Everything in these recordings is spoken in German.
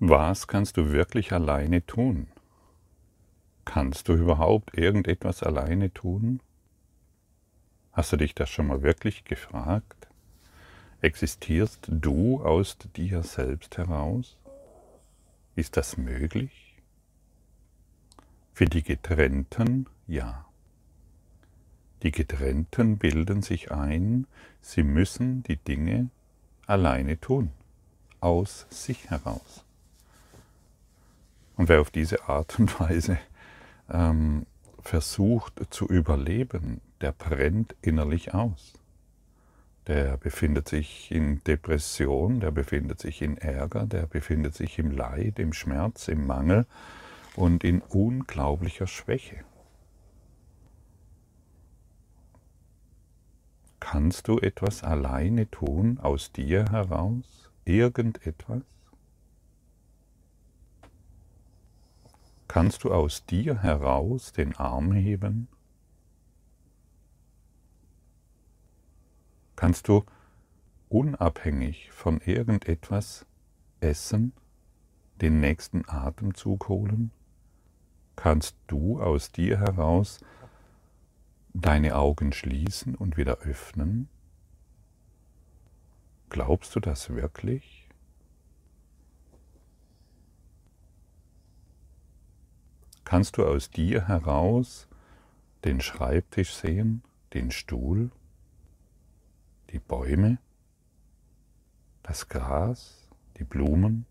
Was kannst du wirklich alleine tun? Kannst du überhaupt irgendetwas alleine tun? Hast du dich das schon mal wirklich gefragt? Existierst du aus dir selbst heraus? Ist das möglich? Für die Getrennten ja. Die Getrennten bilden sich ein, sie müssen die Dinge alleine tun, aus sich heraus. Und wer auf diese Art und Weise ähm, versucht zu überleben, der brennt innerlich aus. Der befindet sich in Depression, der befindet sich in Ärger, der befindet sich im Leid, im Schmerz, im Mangel und in unglaublicher Schwäche. Kannst du etwas alleine tun aus dir heraus? Irgendetwas? Kannst du aus dir heraus den Arm heben? Kannst du unabhängig von irgendetwas essen, den nächsten Atemzug holen? Kannst du aus dir heraus deine Augen schließen und wieder öffnen? Glaubst du das wirklich? Kannst du aus dir heraus den Schreibtisch sehen, den Stuhl, die Bäume, das Gras, die Blumen,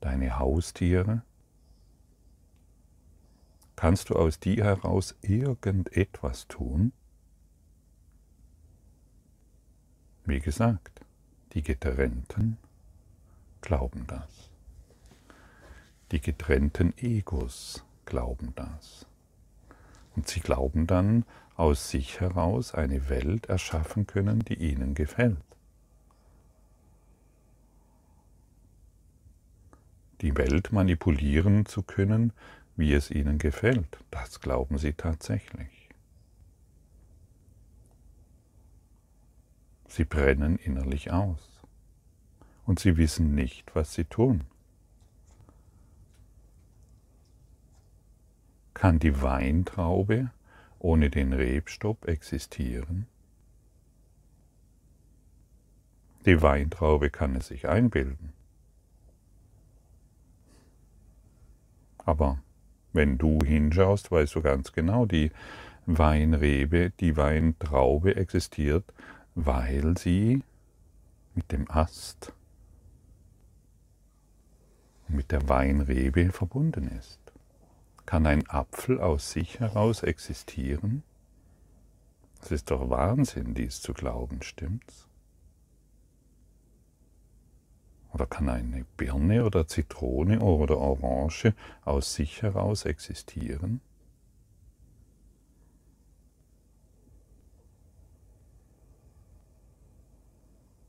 deine Haustiere? Kannst du aus dir heraus irgendetwas tun? Wie gesagt, die Getrennten glauben das. Die getrennten Egos glauben das. Und sie glauben dann, aus sich heraus eine Welt erschaffen können, die ihnen gefällt. Die Welt manipulieren zu können, wie es ihnen gefällt. Das glauben sie tatsächlich. Sie brennen innerlich aus und sie wissen nicht, was sie tun. Kann die Weintraube ohne den Rebstopp existieren? Die Weintraube kann es sich einbilden. Aber wenn du hinschaust, weißt du ganz genau, die Weinrebe, die Weintraube existiert, weil sie mit dem Ast, mit der Weinrebe verbunden ist. Kann ein Apfel aus sich heraus existieren? Es ist doch Wahnsinn, dies zu glauben, stimmt's? Oder kann eine Birne oder Zitrone oder Orange aus sich heraus existieren?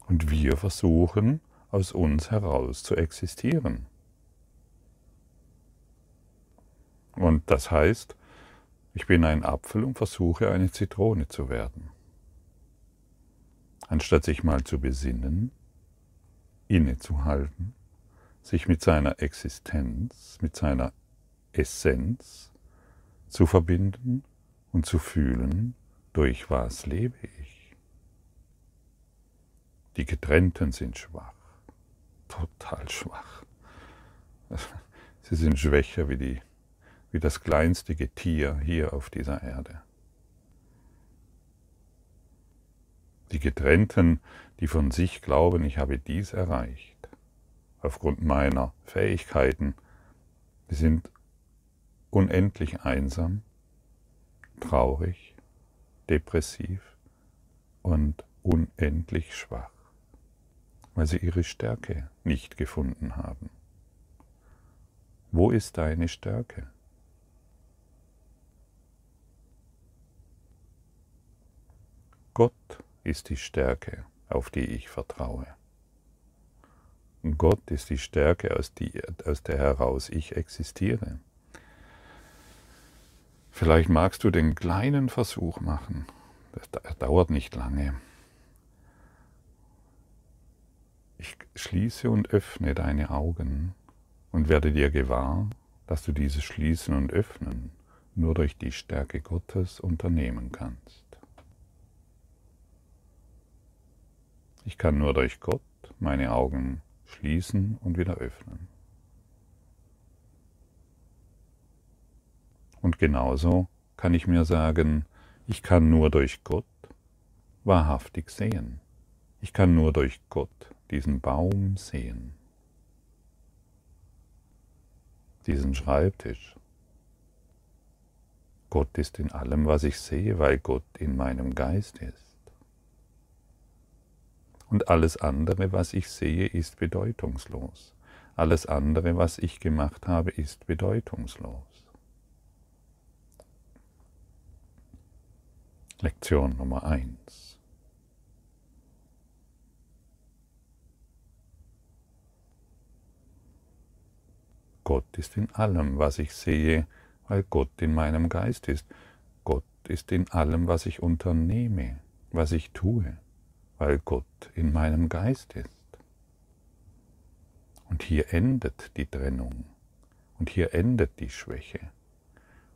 Und wir versuchen aus uns heraus zu existieren. Und das heißt, ich bin ein Apfel und versuche eine Zitrone zu werden. Anstatt sich mal zu besinnen, innezuhalten, sich mit seiner Existenz, mit seiner Essenz zu verbinden und zu fühlen, durch was lebe ich. Die Getrennten sind schwach, total schwach. Sie sind schwächer wie, die, wie das kleinste Getier hier auf dieser Erde. Die Getrennten, die von sich glauben, ich habe dies erreicht, aufgrund meiner Fähigkeiten, die sind unendlich einsam, traurig, depressiv und unendlich schwach, weil sie ihre Stärke nicht gefunden haben. Wo ist deine Stärke? Gott ist die Stärke, auf die ich vertraue. Gott ist die Stärke, aus, die, aus der heraus ich existiere. Vielleicht magst du den kleinen Versuch machen. Das dauert nicht lange. Ich schließe und öffne deine Augen und werde dir gewahr, dass du dieses Schließen und Öffnen nur durch die Stärke Gottes unternehmen kannst. Ich kann nur durch Gott meine Augen schließen und wieder öffnen. Und genauso kann ich mir sagen, ich kann nur durch Gott wahrhaftig sehen. Ich kann nur durch Gott diesen Baum sehen, diesen Schreibtisch. Gott ist in allem, was ich sehe, weil Gott in meinem Geist ist. Und alles andere, was ich sehe, ist bedeutungslos. Alles andere, was ich gemacht habe, ist bedeutungslos. Lektion Nummer eins. Gott ist in allem, was ich sehe, weil Gott in meinem Geist ist. Gott ist in allem, was ich unternehme, was ich tue, weil Gott in meinem Geist ist. Und hier endet die Trennung und hier endet die Schwäche.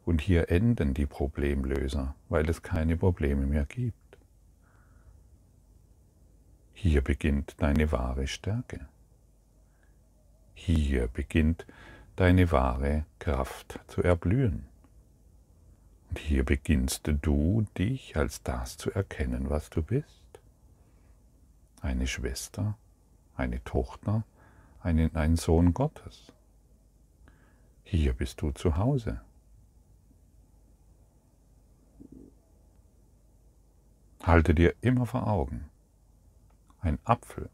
Und hier enden die Problemlöser, weil es keine Probleme mehr gibt. Hier beginnt deine wahre Stärke. Hier beginnt deine wahre Kraft zu erblühen. Und hier beginnst du dich als das zu erkennen, was du bist. Eine Schwester, eine Tochter, ein, ein Sohn Gottes. Hier bist du zu Hause. Halte dir immer vor Augen, ein Apfel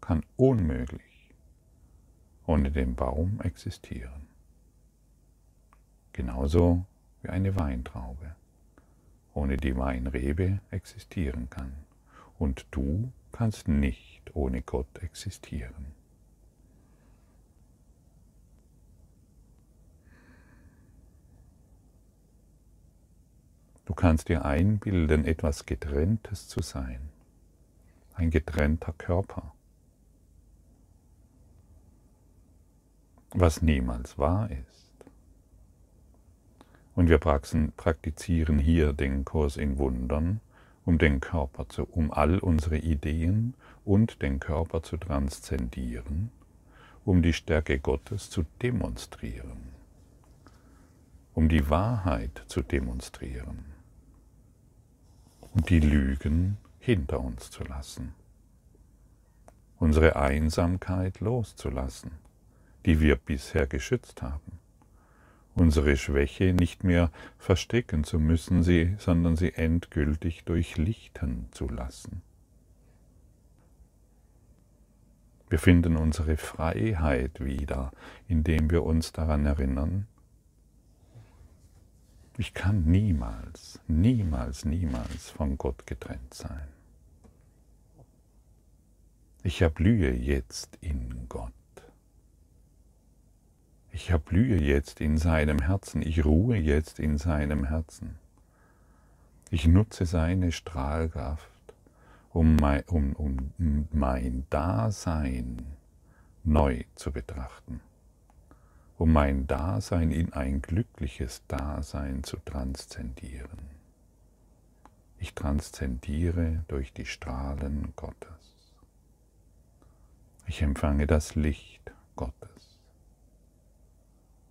kann unmöglich ohne den Baum existieren. Genauso wie eine Weintraube ohne die Weinrebe existieren kann. Und du kannst nicht ohne Gott existieren. Du kannst dir einbilden, etwas Getrenntes zu sein, ein getrennter Körper, was niemals wahr ist. Und wir praktizieren hier den Kurs in Wundern, um den Körper zu, um all unsere Ideen und den Körper zu transzendieren, um die Stärke Gottes zu demonstrieren, um die Wahrheit zu demonstrieren und die Lügen hinter uns zu lassen, unsere Einsamkeit loszulassen, die wir bisher geschützt haben, unsere Schwäche nicht mehr verstecken zu müssen, sie, sondern sie endgültig durchlichten zu lassen. Wir finden unsere Freiheit wieder, indem wir uns daran erinnern, ich kann niemals, niemals, niemals von Gott getrennt sein. Ich erblühe jetzt in Gott. Ich erblühe jetzt in seinem Herzen. Ich ruhe jetzt in seinem Herzen. Ich nutze seine Strahlkraft, um mein, um, um mein Dasein neu zu betrachten um mein Dasein in ein glückliches Dasein zu transzendieren. Ich transzendiere durch die Strahlen Gottes. Ich empfange das Licht Gottes.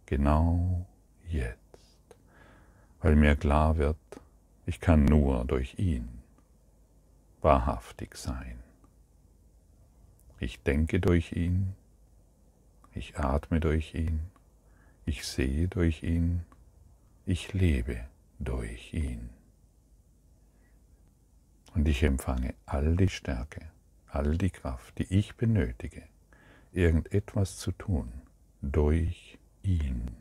Genau jetzt, weil mir klar wird, ich kann nur durch ihn wahrhaftig sein. Ich denke durch ihn, ich atme durch ihn, ich sehe durch ihn, ich lebe durch ihn. Und ich empfange all die Stärke, all die Kraft, die ich benötige, irgendetwas zu tun, durch ihn,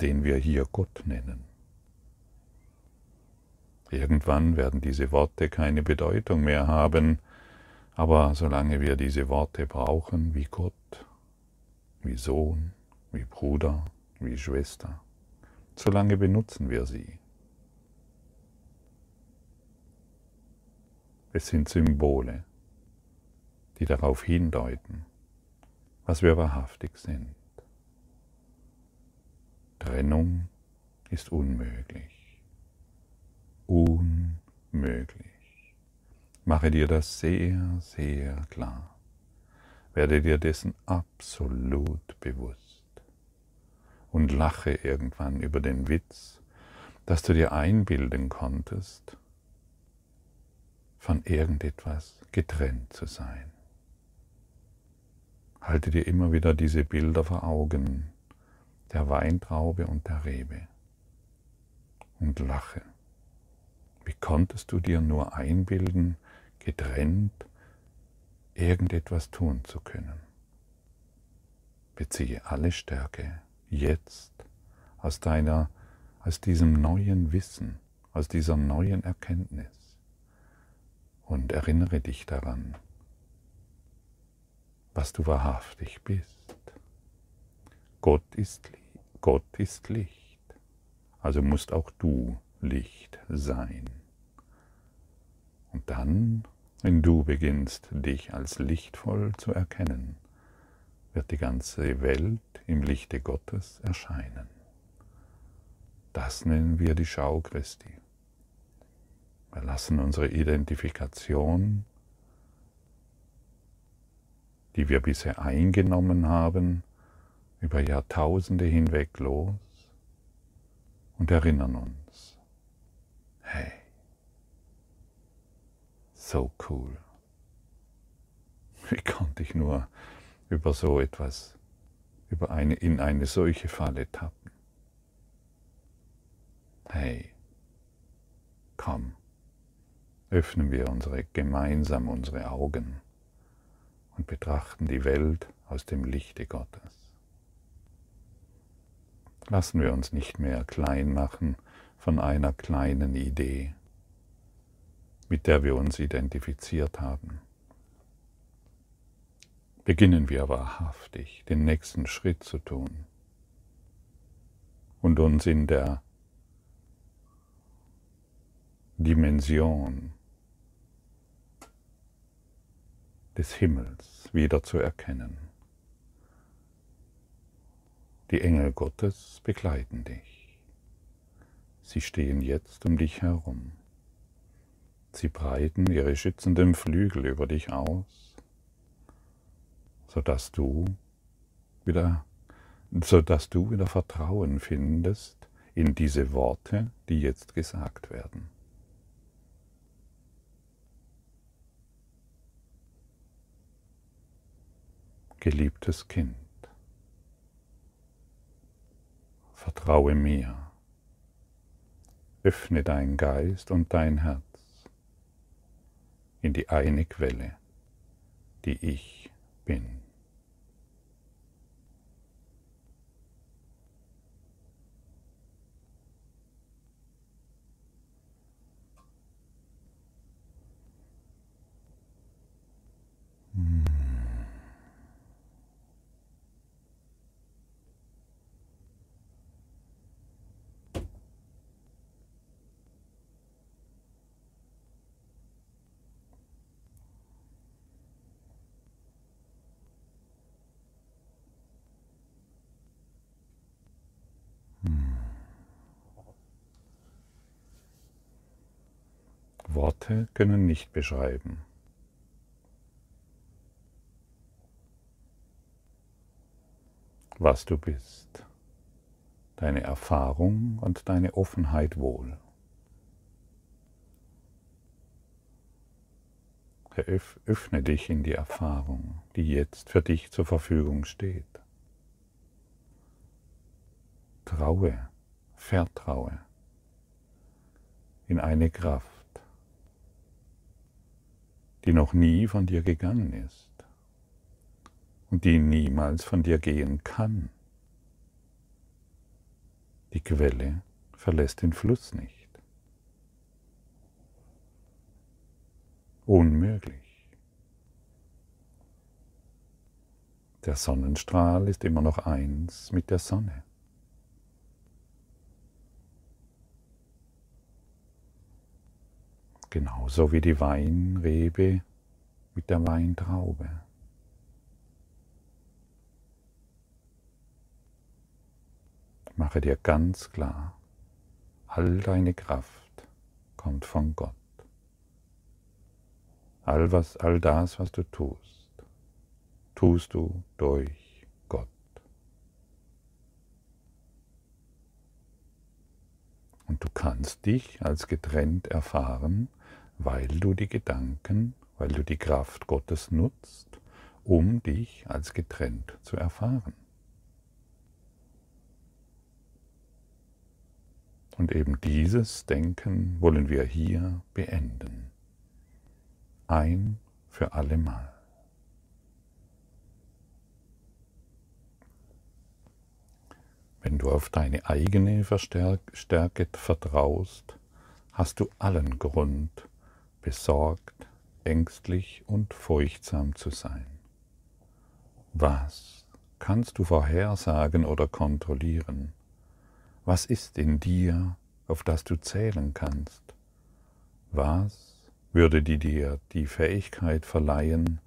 den wir hier Gott nennen. Irgendwann werden diese Worte keine Bedeutung mehr haben, aber solange wir diese Worte brauchen wie Gott, wie Sohn, wie Bruder, wie Schwester. Solange benutzen wir sie. Es sind Symbole, die darauf hindeuten, was wir wahrhaftig sind. Trennung ist unmöglich. Unmöglich. Mache dir das sehr, sehr klar. Werde dir dessen absolut bewusst. Und lache irgendwann über den Witz, dass du dir einbilden konntest, von irgendetwas getrennt zu sein. Halte dir immer wieder diese Bilder vor Augen, der Weintraube und der Rebe, und lache. Wie konntest du dir nur einbilden, getrennt irgendetwas tun zu können? Beziehe alle Stärke jetzt aus deiner, aus diesem neuen Wissen, aus dieser neuen Erkenntnis und erinnere dich daran, was du wahrhaftig bist. Gott ist, Gott ist Licht, also musst auch du Licht sein. Und dann, wenn du beginnst, dich als lichtvoll zu erkennen, wird die ganze Welt im Lichte Gottes erscheinen. Das nennen wir die Schau Christi. Wir lassen unsere Identifikation die wir bisher eingenommen haben, über Jahrtausende hinweg los und erinnern uns, hey, so cool. Wie konnte ich nur über so etwas, über eine, in eine solche Falle tappen? Hey, komm, öffnen wir unsere, gemeinsam unsere Augen und betrachten die Welt aus dem Lichte Gottes. Lassen wir uns nicht mehr klein machen von einer kleinen Idee, mit der wir uns identifiziert haben. Beginnen wir wahrhaftig den nächsten Schritt zu tun und uns in der Dimension des Himmels wieder zu erkennen. Die Engel Gottes begleiten dich. Sie stehen jetzt um dich herum. Sie breiten ihre schützenden Flügel über dich aus, sodass du wieder, sodass du wieder Vertrauen findest in diese Worte, die jetzt gesagt werden. geliebtes Kind, vertraue mir, öffne dein Geist und dein Herz in die eine Quelle, die ich bin. Worte können nicht beschreiben. was du bist, deine Erfahrung und deine Offenheit wohl. Öffne dich in die Erfahrung, die jetzt für dich zur Verfügung steht. Traue, vertraue in eine Kraft, die noch nie von dir gegangen ist und die niemals von dir gehen kann. Die Quelle verlässt den Fluss nicht. Unmöglich. Der Sonnenstrahl ist immer noch eins mit der Sonne. Genauso wie die Weinrebe mit der Weintraube. Mache dir ganz klar, all deine Kraft kommt von Gott. All, was, all das, was du tust, tust du durch Gott. Und du kannst dich als getrennt erfahren, weil du die Gedanken, weil du die Kraft Gottes nutzt, um dich als getrennt zu erfahren. Und eben dieses Denken wollen wir hier beenden. Ein für allemal. Wenn du auf deine eigene Stärke vertraust, hast du allen Grund, besorgt, ängstlich und furchtsam zu sein. Was kannst du vorhersagen oder kontrollieren? Was ist in dir, auf das du zählen kannst? Was würde dir die Fähigkeit verleihen,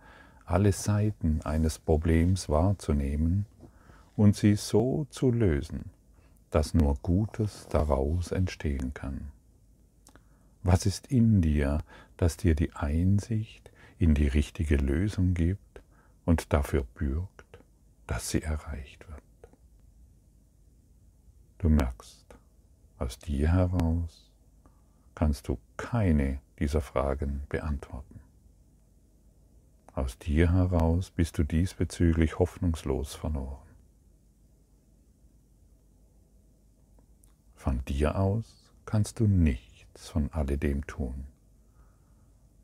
alle Seiten eines Problems wahrzunehmen und sie so zu lösen, dass nur Gutes daraus entstehen kann? Was ist in dir, das dir die Einsicht in die richtige Lösung gibt und dafür bürgt, dass sie erreicht wird? Du merkst, aus dir heraus kannst du keine dieser Fragen beantworten. Aus dir heraus bist du diesbezüglich hoffnungslos verloren. Von dir aus kannst du nichts von alledem tun.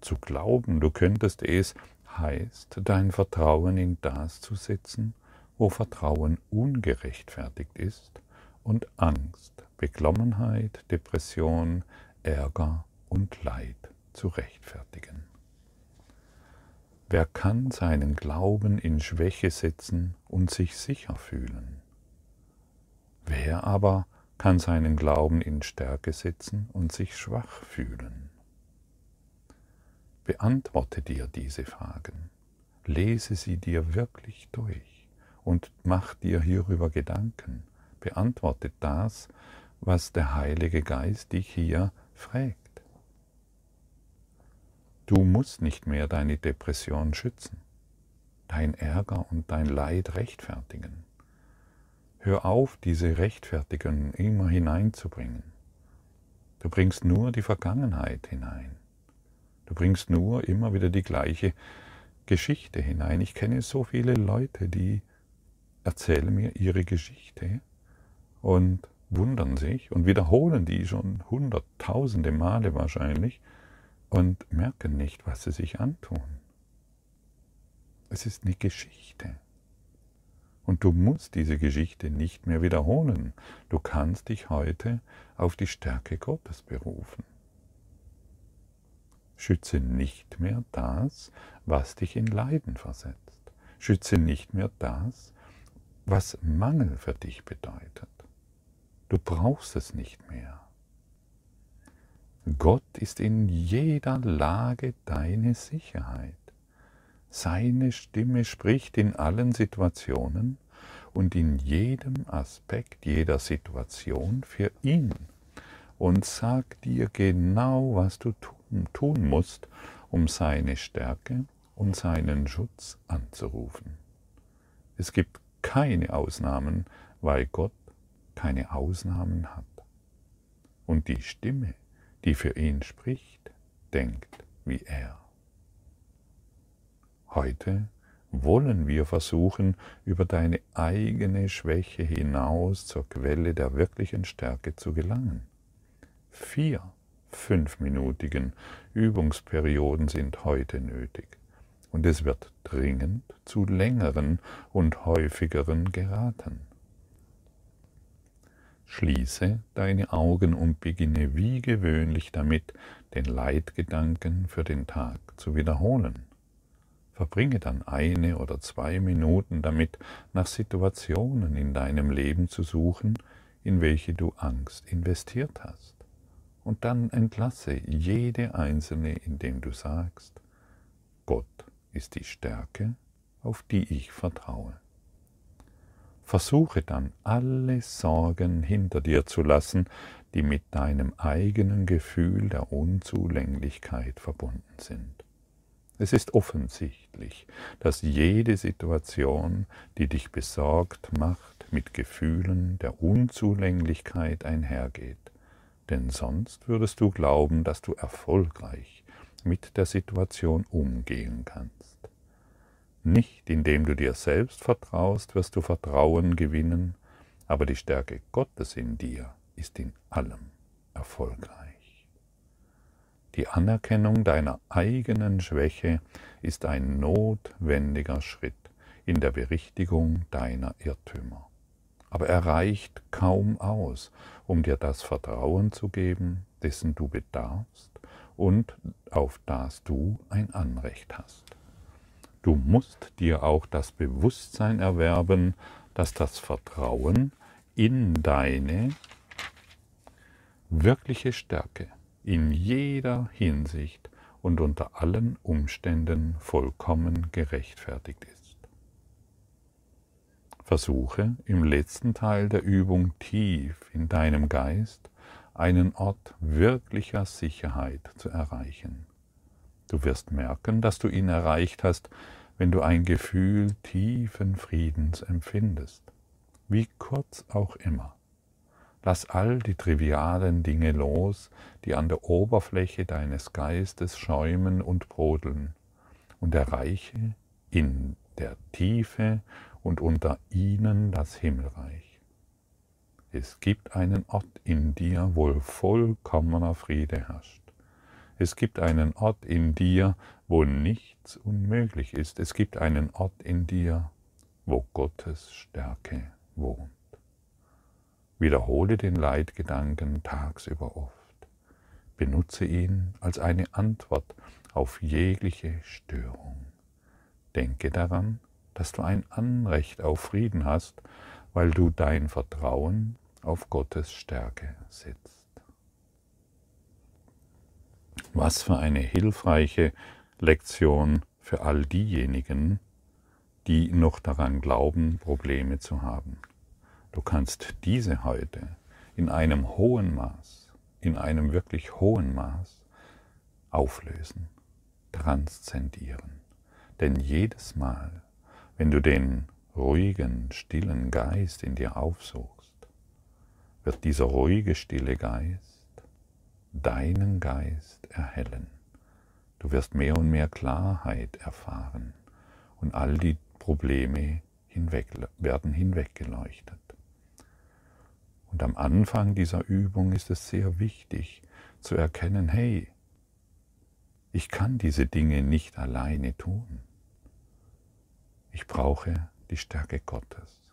Zu glauben, du könntest es, heißt, dein Vertrauen in das zu setzen, wo Vertrauen ungerechtfertigt ist und Angst, Beklommenheit, Depression, Ärger und Leid zu rechtfertigen. Wer kann seinen Glauben in Schwäche setzen und sich sicher fühlen? Wer aber kann seinen Glauben in Stärke setzen und sich schwach fühlen? Beantworte dir diese Fragen, lese sie dir wirklich durch und mach dir hierüber Gedanken beantwortet das, was der Heilige Geist dich hier fragt. Du musst nicht mehr deine Depression schützen, dein Ärger und dein Leid rechtfertigen. Hör auf, diese Rechtfertigung immer hineinzubringen. Du bringst nur die Vergangenheit hinein. Du bringst nur immer wieder die gleiche Geschichte hinein. Ich kenne so viele Leute, die erzählen mir ihre Geschichte und wundern sich und wiederholen die schon hunderttausende Male wahrscheinlich und merken nicht, was sie sich antun. Es ist eine Geschichte. Und du musst diese Geschichte nicht mehr wiederholen. Du kannst dich heute auf die Stärke Gottes berufen. Schütze nicht mehr das, was dich in Leiden versetzt. Schütze nicht mehr das, was Mangel für dich bedeutet. Du brauchst es nicht mehr. Gott ist in jeder Lage deine Sicherheit. Seine Stimme spricht in allen Situationen und in jedem Aspekt jeder Situation für ihn und sagt dir genau, was du tun, tun musst, um seine Stärke und seinen Schutz anzurufen. Es gibt keine Ausnahmen, weil Gott keine Ausnahmen hat. Und die Stimme, die für ihn spricht, denkt wie er. Heute wollen wir versuchen, über deine eigene Schwäche hinaus zur Quelle der wirklichen Stärke zu gelangen. Vier fünfminütigen Übungsperioden sind heute nötig und es wird dringend zu längeren und häufigeren geraten. Schließe deine Augen und beginne wie gewöhnlich damit, den Leitgedanken für den Tag zu wiederholen. Verbringe dann eine oder zwei Minuten damit, nach Situationen in deinem Leben zu suchen, in welche du Angst investiert hast. Und dann entlasse jede einzelne, indem du sagst, Gott ist die Stärke, auf die ich vertraue. Versuche dann alle Sorgen hinter dir zu lassen, die mit deinem eigenen Gefühl der Unzulänglichkeit verbunden sind. Es ist offensichtlich, dass jede Situation, die dich besorgt macht, mit Gefühlen der Unzulänglichkeit einhergeht, denn sonst würdest du glauben, dass du erfolgreich mit der Situation umgehen kannst. Nicht indem du dir selbst vertraust, wirst du Vertrauen gewinnen, aber die Stärke Gottes in dir ist in allem erfolgreich. Die Anerkennung deiner eigenen Schwäche ist ein notwendiger Schritt in der Berichtigung deiner Irrtümer. Aber er reicht kaum aus, um dir das Vertrauen zu geben, dessen du bedarfst und auf das du ein Anrecht hast. Du musst dir auch das Bewusstsein erwerben, dass das Vertrauen in deine wirkliche Stärke in jeder Hinsicht und unter allen Umständen vollkommen gerechtfertigt ist. Versuche im letzten Teil der Übung tief in deinem Geist einen Ort wirklicher Sicherheit zu erreichen. Du wirst merken, dass du ihn erreicht hast, wenn du ein Gefühl tiefen Friedens empfindest, wie kurz auch immer. Lass all die trivialen Dinge los, die an der Oberfläche deines Geistes schäumen und brodeln, und erreiche in der Tiefe und unter ihnen das Himmelreich. Es gibt einen Ort in dir, wo vollkommener Friede herrscht. Es gibt einen Ort in dir, wo nichts unmöglich ist. Es gibt einen Ort in dir, wo Gottes Stärke wohnt. Wiederhole den Leitgedanken tagsüber oft. Benutze ihn als eine Antwort auf jegliche Störung. Denke daran, dass du ein Anrecht auf Frieden hast, weil du dein Vertrauen auf Gottes Stärke setzt. Was für eine hilfreiche Lektion für all diejenigen, die noch daran glauben, Probleme zu haben. Du kannst diese heute in einem hohen Maß, in einem wirklich hohen Maß auflösen, transzendieren. Denn jedes Mal, wenn du den ruhigen, stillen Geist in dir aufsuchst, wird dieser ruhige, stille Geist deinen Geist erhellen. Du wirst mehr und mehr Klarheit erfahren und all die Probleme hinweg, werden hinweggeleuchtet. Und am Anfang dieser Übung ist es sehr wichtig zu erkennen, hey, ich kann diese Dinge nicht alleine tun. Ich brauche die Stärke Gottes.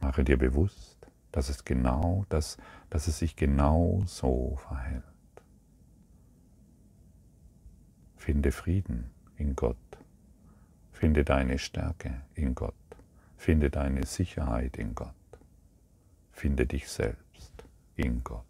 Mache dir bewusst, dass es genau, dass, dass es sich genau so verhält. Finde Frieden in Gott. Finde deine Stärke in Gott. Finde deine Sicherheit in Gott. Finde dich selbst in Gott.